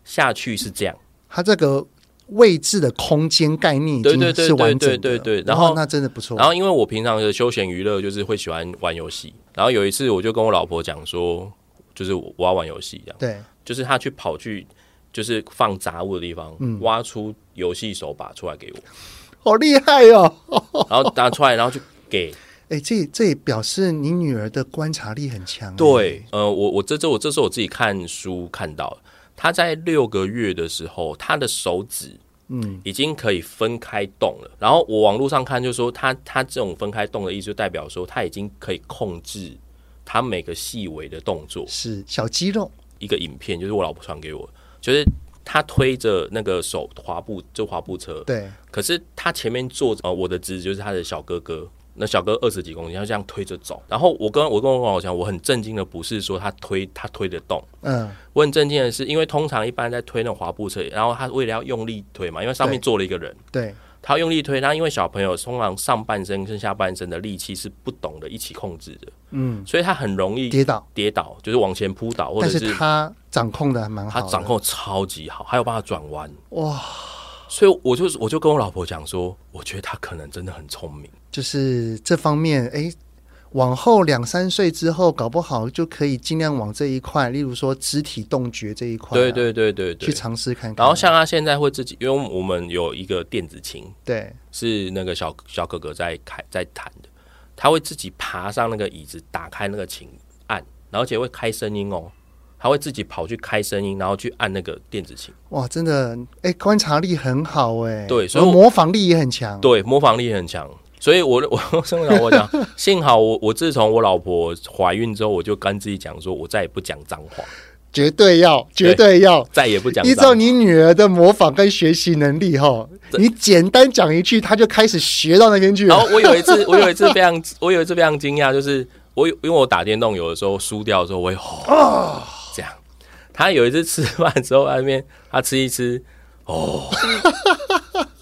下去是这样。他这个位置的空间概念已经是完整的。对对对对对。然后那真的不错。然后因为我平常的休闲娱乐就是会喜欢玩游戏。然后有一次我就跟我老婆讲说，就是我要玩游戏这样。对。就是他去跑去。就是放杂物的地方，嗯、挖出游戏手把出来给我，好厉害哦！[LAUGHS] 然后拿出来，然后就给。[LAUGHS] 哎、欸，这这也表示你女儿的观察力很强。对，呃，我我这这我这是我自己看书看到，她在六个月的时候，她的手指嗯已经可以分开动了。嗯、然后我网络上看，就是说她她这种分开动的意思，就代表说她已经可以控制她每个细微的动作，是小肌肉。一个影片就是我老婆传给我。就是他推着那个手滑步，就滑步车。对。可是他前面坐着，呃，我的侄子就是他的小哥哥。那小哥二十几公斤，他这样推着走。然后我跟我跟我朋友讲，我很震惊的不是说他推他推得动，嗯，我很震惊的是，因为通常一般在推那种滑步车，然后他为了要用力推嘛，因为上面坐了一个人，对。对他用力推，他因为小朋友通常上半身跟下半身的力气是不懂得一起控制的，嗯，所以他很容易跌倒，跌倒就是往前扑倒，或者是他掌控的还蛮好，他掌控超级好，还有办法转弯，哇！所以我就我就跟我老婆讲说，我觉得他可能真的很聪明，就是这方面，哎、欸。往后两三岁之后，搞不好就可以尽量往这一块，例如说肢体动觉这一块、啊，对对对对对，去尝试看看。然后像他现在会自己，因为我们有一个电子琴，对，是那个小小哥哥在开在弹的，他会自己爬上那个椅子，打开那个琴按，然后而且会开声音哦，他会自己跑去开声音，然后去按那个电子琴。哇，真的，哎，观察力很好哎，对，所以模仿力也很强，对，模仿力也很强。所以我，[LAUGHS] 我我跟我老婆讲，[LAUGHS] 幸好我我自从我老婆怀孕之后，我就跟自己讲说，我再也不讲脏话，绝对要，绝对要，再也不讲。依照你女儿的模仿跟学习能力，哈，你简单讲一句，她就开始学到那边去了。然后我有一次，[LAUGHS] 我有一次非常，我有一次非常惊讶，就是我因为我打电动，有的时候输掉的时候，我会吼、哦、这样。他有一次吃饭之后，外面他吃一吃，哦，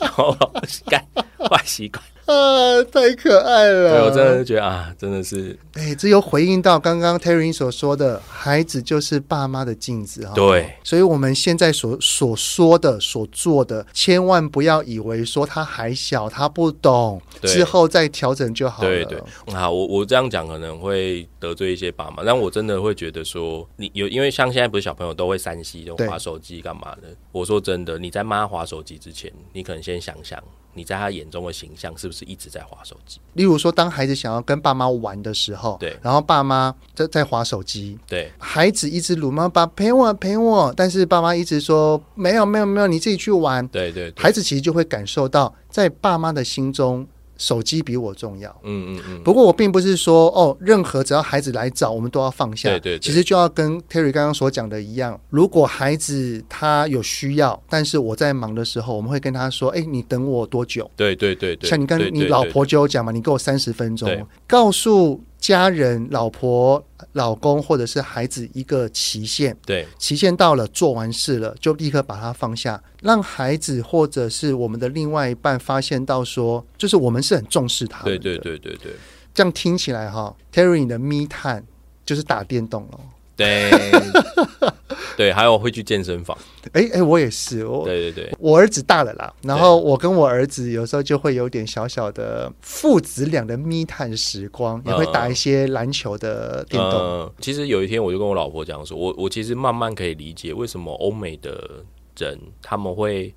然后改坏习惯。啊，太可爱了！对，我真的是觉得啊，真的是，哎、欸，这有回应到刚刚 Terry 所说的，孩子就是爸妈的镜子哈。对，所以我们现在所所说的、所做的，千万不要以为说他还小，他不懂，之后再调整就好了。对对，啊，我我这样讲可能会得罪一些爸妈，但我真的会觉得说，你有因为像现在不是小朋友都会三 C 就滑手机干嘛的？我说真的，你在妈滑手机之前，你可能先想想。你在他眼中的形象是不是一直在划手机？例如说，当孩子想要跟爸妈玩的时候，对，然后爸妈在在划手机，对，孩子一直鲁妈爸陪我陪我，但是爸妈一直说没有没有没有，你自己去玩，对，对对，孩子其实就会感受到，在爸妈的心中手机比我重要。嗯嗯嗯。不过我并不是说哦，任何只要孩子来找，我们都要放下。对对对。其实就要跟 Terry 刚刚所讲的一样，如果孩子他有需要，但是我在忙的时候，我们会跟他说：“哎，你等我多久？”对对对对。像你跟你老婆就有讲嘛，你给我三十分钟，告诉家人、老婆、老公或者是孩子一个期限。对，期限到了，做完事了，就立刻把它放下，让孩子或者是我们的另外一半发现到说，就是我们是很重视他的。对对对对对。这样听起来哈，Terry 你的 me time 就是打电动了。对，[LAUGHS] 对，还有会去健身房。哎哎，我也是，我对对对，我儿子大了啦，然后我跟我儿子有时候就会有点小小的父子俩的密探时光，也会打一些篮球的电动。嗯，其实有一天我就跟我老婆讲说，我我其实慢慢可以理解为什么欧美的人他们会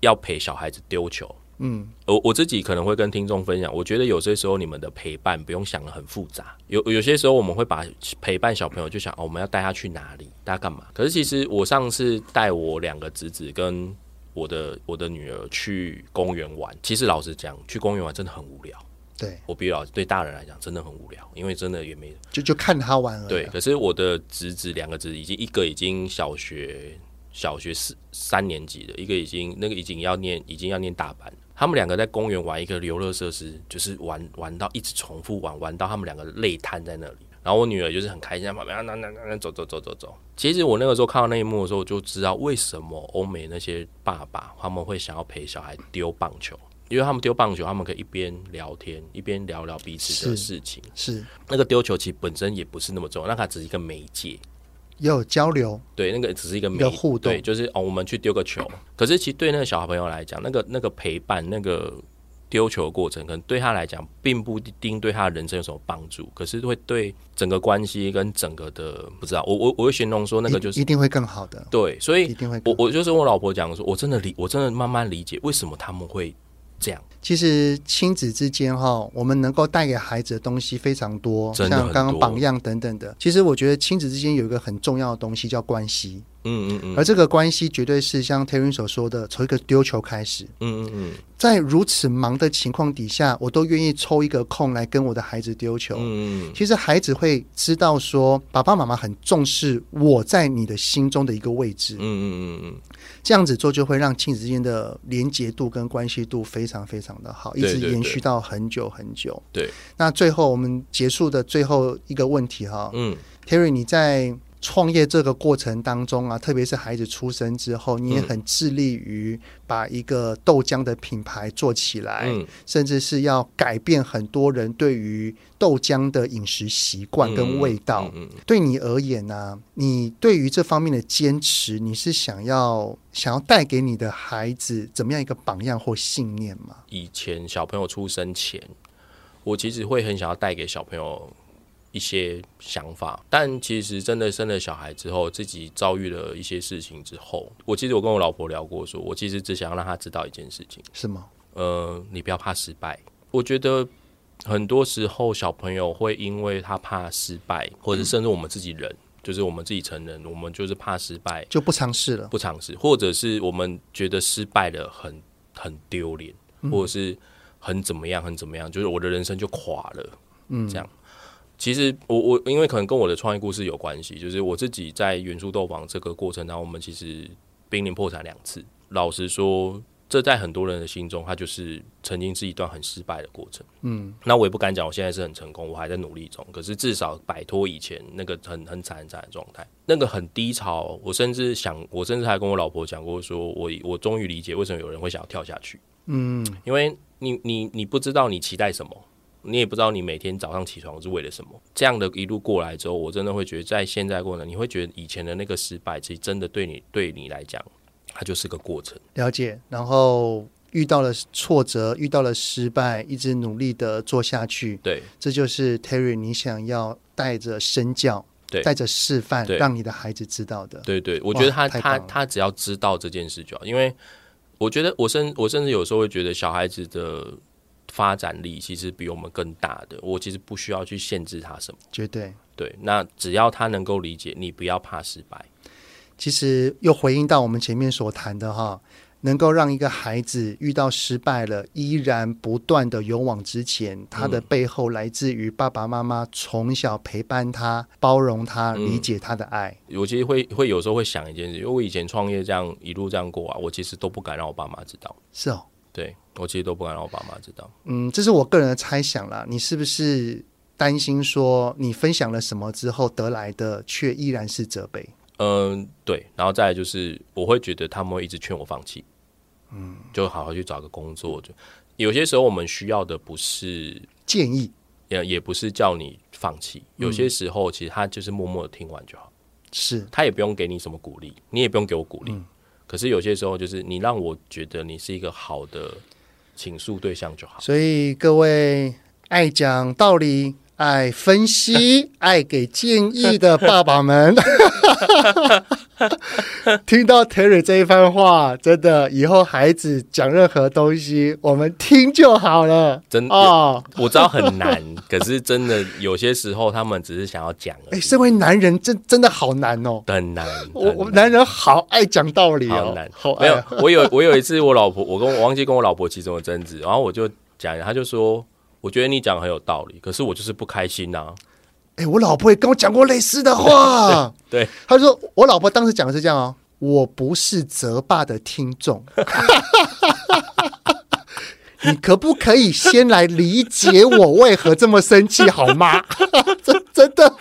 要陪小孩子丢球。嗯，我我自己可能会跟听众分享，我觉得有些时候你们的陪伴不用想得很复杂，有有些时候我们会把陪伴小朋友就想哦，我们要带他去哪里，带他干嘛？可是其实我上次带我两个侄子跟我的我的女儿去公园玩，其实老实讲，去公园玩真的很无聊。对，我比较对大人来讲真的很无聊，因为真的也没就就看他玩而已。对，可是我的侄子两个侄子已经一个已经小学小学四三年级的，一个已经那个已经要念已经要念大班。他们两个在公园玩一个游乐设施，就是玩玩到一直重复玩，玩到他们两个累瘫在那里。然后我女儿就是很开心，在旁边那那那走走走走走。其实我那个时候看到那一幕的时候，我就知道为什么欧美那些爸爸他们会想要陪小孩丢棒球，因为他们丢棒球，他们可以一边聊天，一边聊聊彼此的事情。是，是那个丢球其实本身也不是那么重要，那它只是一个媒介。有交流，对，那个只是一个有互动，对，就是哦，我们去丢个球。可是其实对那个小朋友来讲，那个那个陪伴，那个丢球的过程，可能对他来讲，并不一定对他的人生有什么帮助，可是会对整个关系跟整个的不知道。我我我会形容说，那个就是一定会更好的。对，所以一定会。我我就是跟我老婆讲说，我真的理，我真的慢慢理解为什么他们会这样。其实亲子之间哈，我们能够带给孩子的东西非常多，像刚刚榜样等等的。其实我觉得亲子之间有一个很重要的东西叫关系。嗯嗯嗯。而这个关系绝对是像 Terry 所说的，从一个丢球开始。嗯嗯嗯。在如此忙的情况底下，我都愿意抽一个空来跟我的孩子丢球。嗯嗯。其实孩子会知道说，爸爸妈妈很重视我在你的心中的一个位置。嗯嗯嗯嗯。这样子做就会让亲子之间的连结度跟关系度非常非常的好，一直延续到很久很久。对，那最后我们结束的最后一个问题哈，嗯，Terry，你在创业这个过程当中啊，特别是孩子出生之后，你也很致力于把一个豆浆的品牌做起来，嗯，甚至是要改变很多人对于豆浆的饮食习惯跟味道。嗯，对你而言呢，啊，你对于这方面的坚持，你是想要想要带给你的孩子怎么样一个榜样或信念吗？以前小朋友出生前，我其实会很想要带给小朋友。一些想法，但其实真的生了小孩之后，自己遭遇了一些事情之后，我其实我跟我老婆聊过说，说我其实只想要让她知道一件事情，是吗？呃，你不要怕失败。我觉得很多时候小朋友会因为他怕失败，或者甚至我们自己人，嗯、就是我们自己成人，我们就是怕失败，就不尝试了，不尝试，或者是我们觉得失败了很很丢脸，或者是很怎么样，很怎么样，就是我的人生就垮了，嗯，这样。其实我我因为可能跟我的创业故事有关系，就是我自己在元素豆坊这个过程当中，我们其实濒临破产两次。老实说，这在很多人的心中，它就是曾经是一段很失败的过程。嗯，那我也不敢讲我现在是很成功，我还在努力中。可是至少摆脱以前那个很很惨很惨的状态，那个很低潮。我甚至想，我甚至还跟我老婆讲过，说我我终于理解为什么有人会想要跳下去。嗯，因为你你你不知道你期待什么。你也不知道你每天早上起床是为了什么。这样的一路过来之后，我真的会觉得，在现在过程，你会觉得以前的那个失败，其实真的对你对你来讲，它就是个过程。了解，然后遇到了挫折，遇到了失败，一直努力的做下去。对，这就是 Terry，你想要带着身教，对，带着示范，让你的孩子知道的。对对，我觉得他他他只要知道这件事就好，因为我觉得我甚我甚至有时候会觉得小孩子的。发展力其实比我们更大的，我其实不需要去限制他什么，绝对对。那只要他能够理解，你不要怕失败。其实又回应到我们前面所谈的哈，能够让一个孩子遇到失败了，依然不断的勇往直前，他的背后来自于爸爸妈妈从小陪伴他、包容他、理解他的爱。嗯、我其实会会有时候会想一件事，因为我以前创业这样一路这样过啊，我其实都不敢让我爸妈知道。是哦，对，我其实都不敢让我爸妈知道。嗯，这是我个人的猜想啦。你是不是担心说你分享了什么之后得来的却依然是责备？嗯，对。然后再来就是，我会觉得他们会一直劝我放弃。嗯，就好好去找个工作。就有些时候，我们需要的不是建议，也也不是叫你放弃。有些时候，其实他就是默默的听完就好。是，他也不用给你什么鼓励，你也不用给我鼓励。可是有些时候，就是你让我觉得你是一个好的倾诉对象就好。所以各位爱讲道理、爱分析、[LAUGHS] 爱给建议的爸爸们。[LAUGHS] 听到 Terry 这一番话，真的以后孩子讲任何东西，我们听就好了。真的哦，我知道很难，[LAUGHS] 可是真的有些时候他们只是想要讲。哎，身为男人，真真的好难哦，很难。我我男人好爱讲道理哦，好难。没有，我有我有一次，我老婆我跟我忘记跟我老婆其中的争执，然后我就讲，他就说，我觉得你讲很有道理，可是我就是不开心呐。哎，我老婆也跟我讲过类似的话。[LAUGHS] 对，她说我老婆当时讲的是这样哦，我不是泽爸的听众，[LAUGHS] 你可不可以先来理解我为何这么生气好吗？[LAUGHS] 真真的，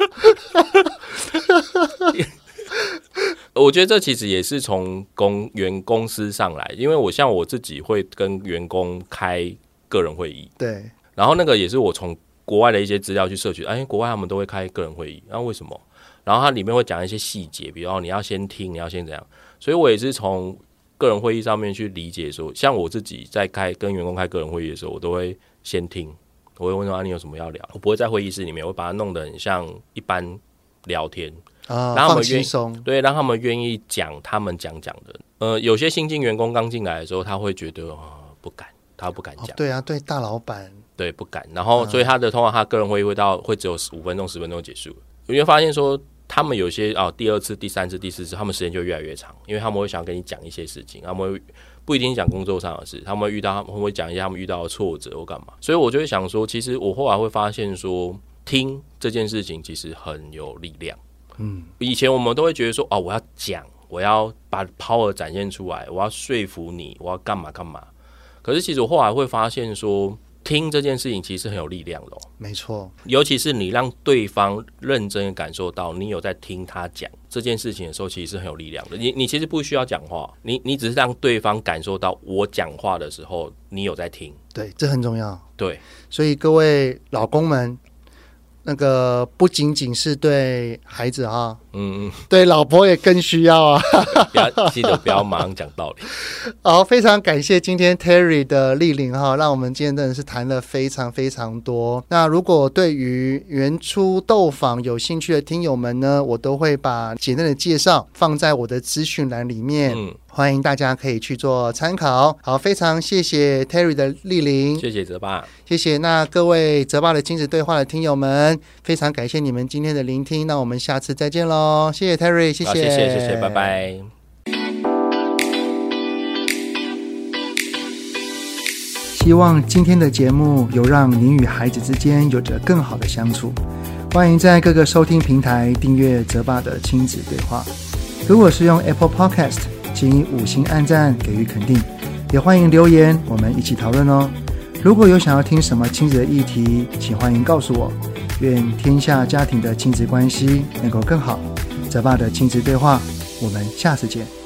我觉得这其实也是从公员公司上来，因为我像我自己会跟员工开个人会议，对，然后那个也是我从。国外的一些资料去摄取，哎，国外他们都会开个人会议，然后为什么？然后它里面会讲一些细节，比如说你要先听，你要先怎样。所以我也是从个人会议上面去理解说，像我自己在开跟员工开个人会议的时候，我都会先听，我会问说啊，你有什么要聊？我不会在会议室里面，我会把它弄得很像一般聊天啊，让他们愿意对，让他们愿意讲他们讲讲的。呃，有些新进员工刚进来的时候，他会觉得啊、呃，不敢，他不敢讲、哦。对啊，对大老板。对，不敢。然后，所以他的通常他个人会议会到会只有五分钟、十分钟结束。因为发现说，他们有些哦，第二次、第三次、第四次，他们时间就越来越长，因为他们会想跟你讲一些事情，他们会不一定讲工作上的事，他们会遇到，他们会讲一些他们遇到的挫折或干嘛。所以我就会想说，其实我后来会发现说，听这件事情其实很有力量。嗯，以前我们都会觉得说，哦，我要讲，我要把 power 展现出来，我要说服你，我要干嘛干嘛。可是其实我后来会发现说。听这件事情其实很有力量的，没错。尤其是你让对方认真感受到你有在听他讲这件事情的时候，其实是很有力量的。你你其实不需要讲话，你你只是让对方感受到我讲话的时候你有在听。对，这很重要。对，所以各位老公们。那个不仅仅是对孩子哈，嗯嗯，对老婆也更需要啊。不要记得不要马上讲道理。[LAUGHS] 好，非常感谢今天 Terry 的莅临哈，让我们今天真的是谈了非常非常多。那如果对于原初豆坊有兴趣的听友们呢，我都会把简单的介绍放在我的资讯栏里面。嗯。欢迎大家可以去做参考。好，非常谢谢 Terry 的莅临，谢谢泽爸，谢谢。那各位泽爸的亲子对话的听友们，非常感谢你们今天的聆听。那我们下次再见喽，谢谢 Terry，谢谢，谢谢，谢谢，拜拜。希望今天的节目有让您与孩子之间有着更好的相处。欢迎在各个收听平台订阅泽爸的亲子对话。如果是用 Apple Podcast。请以五星按赞给予肯定，也欢迎留言，我们一起讨论哦。如果有想要听什么亲子的议题，请欢迎告诉我。愿天下家庭的亲子关系能够更好。泽爸的亲子对话，我们下次见。